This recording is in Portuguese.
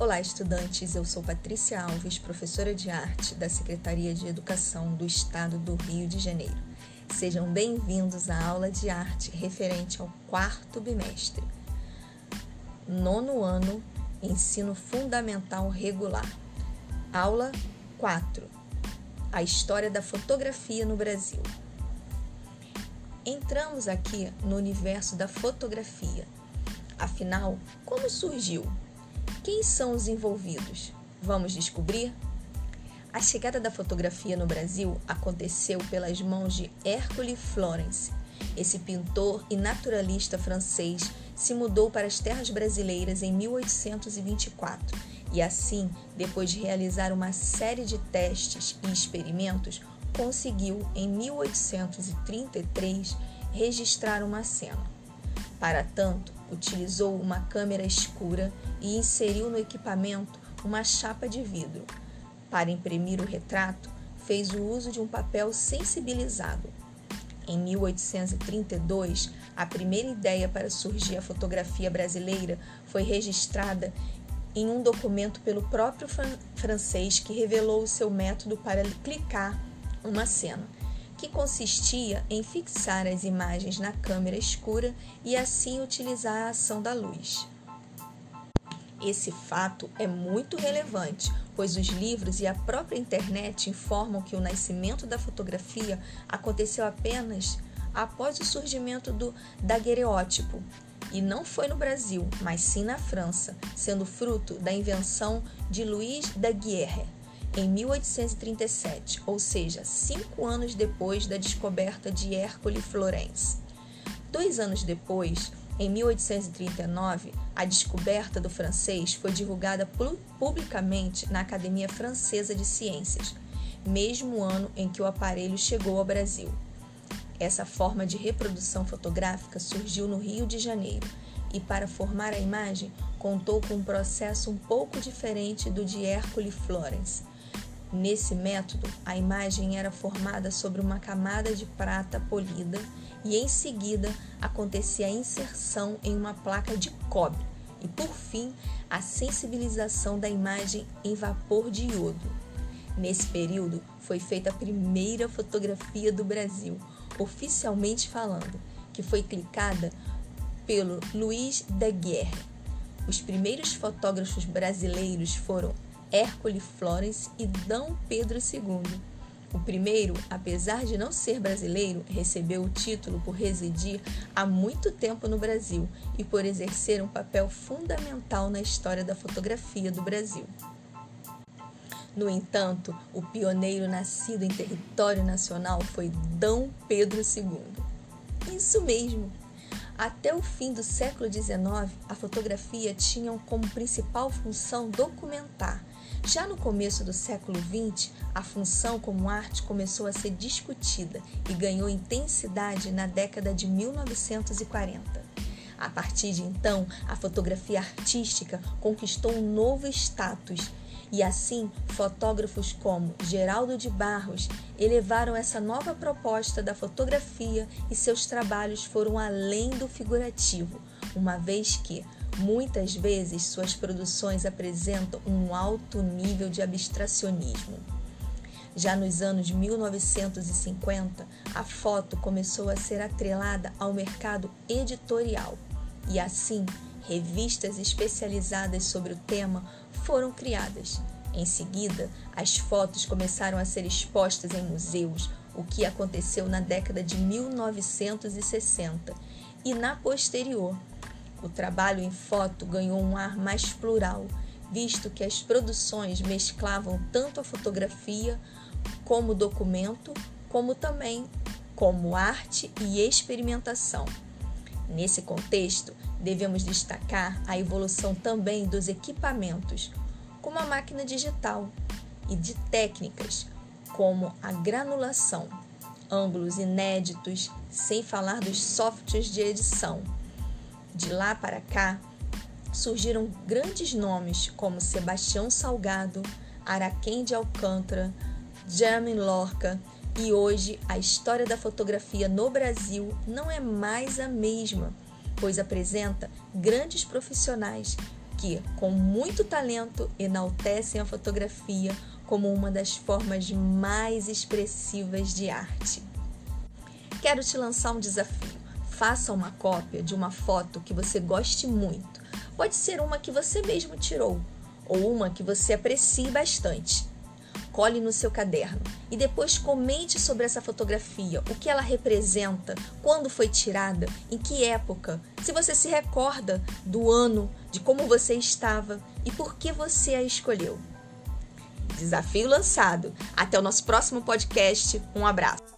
Olá, estudantes. Eu sou Patrícia Alves, professora de arte da Secretaria de Educação do Estado do Rio de Janeiro. Sejam bem-vindos à aula de arte referente ao quarto bimestre, nono ano, ensino fundamental regular. Aula 4: A história da fotografia no Brasil. Entramos aqui no universo da fotografia. Afinal, como surgiu? Quem são os envolvidos? Vamos descobrir? A chegada da fotografia no Brasil aconteceu pelas mãos de Hercule Florence. Esse pintor e naturalista francês se mudou para as terras brasileiras em 1824 e, assim, depois de realizar uma série de testes e experimentos, conseguiu, em 1833, registrar uma cena. Para tanto, utilizou uma câmera escura e inseriu no equipamento uma chapa de vidro. Para imprimir o retrato, fez o uso de um papel sensibilizado. Em 1832, a primeira ideia para surgir a fotografia brasileira foi registrada em um documento pelo próprio francês que revelou o seu método para clicar uma cena que consistia em fixar as imagens na câmera escura e assim utilizar a ação da luz. Esse fato é muito relevante, pois os livros e a própria internet informam que o nascimento da fotografia aconteceu apenas após o surgimento do daguerreótipo, e não foi no Brasil, mas sim na França, sendo fruto da invenção de Louis Daguerre em 1837, ou seja, cinco anos depois da descoberta de Hercule Florence. Dois anos depois, em 1839, a descoberta do francês foi divulgada publicamente na Academia Francesa de Ciências, mesmo ano em que o aparelho chegou ao Brasil. Essa forma de reprodução fotográfica surgiu no Rio de Janeiro e, para formar a imagem, contou com um processo um pouco diferente do de Hercule Florence. Nesse método, a imagem era formada sobre uma camada de prata polida e em seguida acontecia a inserção em uma placa de cobre e, por fim, a sensibilização da imagem em vapor de iodo. Nesse período, foi feita a primeira fotografia do Brasil, oficialmente falando, que foi clicada pelo Luiz Daguerre. Os primeiros fotógrafos brasileiros foram Hércule Florence e D. Pedro II. O primeiro, apesar de não ser brasileiro, recebeu o título por residir há muito tempo no Brasil e por exercer um papel fundamental na história da fotografia do Brasil. No entanto, o pioneiro nascido em território nacional foi D. Pedro II. Isso mesmo! Até o fim do século XIX, a fotografia tinha como principal função documentar já no começo do século XX, a função como arte começou a ser discutida e ganhou intensidade na década de 1940. A partir de então, a fotografia artística conquistou um novo status e assim fotógrafos como Geraldo de Barros elevaram essa nova proposta da fotografia e seus trabalhos foram além do figurativo, uma vez que Muitas vezes suas produções apresentam um alto nível de abstracionismo. Já nos anos 1950, a foto começou a ser atrelada ao mercado editorial e assim revistas especializadas sobre o tema foram criadas. Em seguida, as fotos começaram a ser expostas em museus, o que aconteceu na década de 1960, e na posterior, o trabalho em foto ganhou um ar mais plural, visto que as produções mesclavam tanto a fotografia como documento, como também como arte e experimentação. Nesse contexto, devemos destacar a evolução também dos equipamentos, como a máquina digital, e de técnicas, como a granulação, ângulos inéditos, sem falar dos softwares de edição de lá para cá, surgiram grandes nomes como Sebastião Salgado, Araquém de Alcântara, Jeremy Lorca, e hoje a história da fotografia no Brasil não é mais a mesma, pois apresenta grandes profissionais que, com muito talento, enaltecem a fotografia como uma das formas mais expressivas de arte. Quero te lançar um desafio. Faça uma cópia de uma foto que você goste muito. Pode ser uma que você mesmo tirou ou uma que você aprecie bastante. Cole no seu caderno e depois comente sobre essa fotografia, o que ela representa, quando foi tirada, em que época, se você se recorda do ano, de como você estava e por que você a escolheu. Desafio lançado. Até o nosso próximo podcast. Um abraço.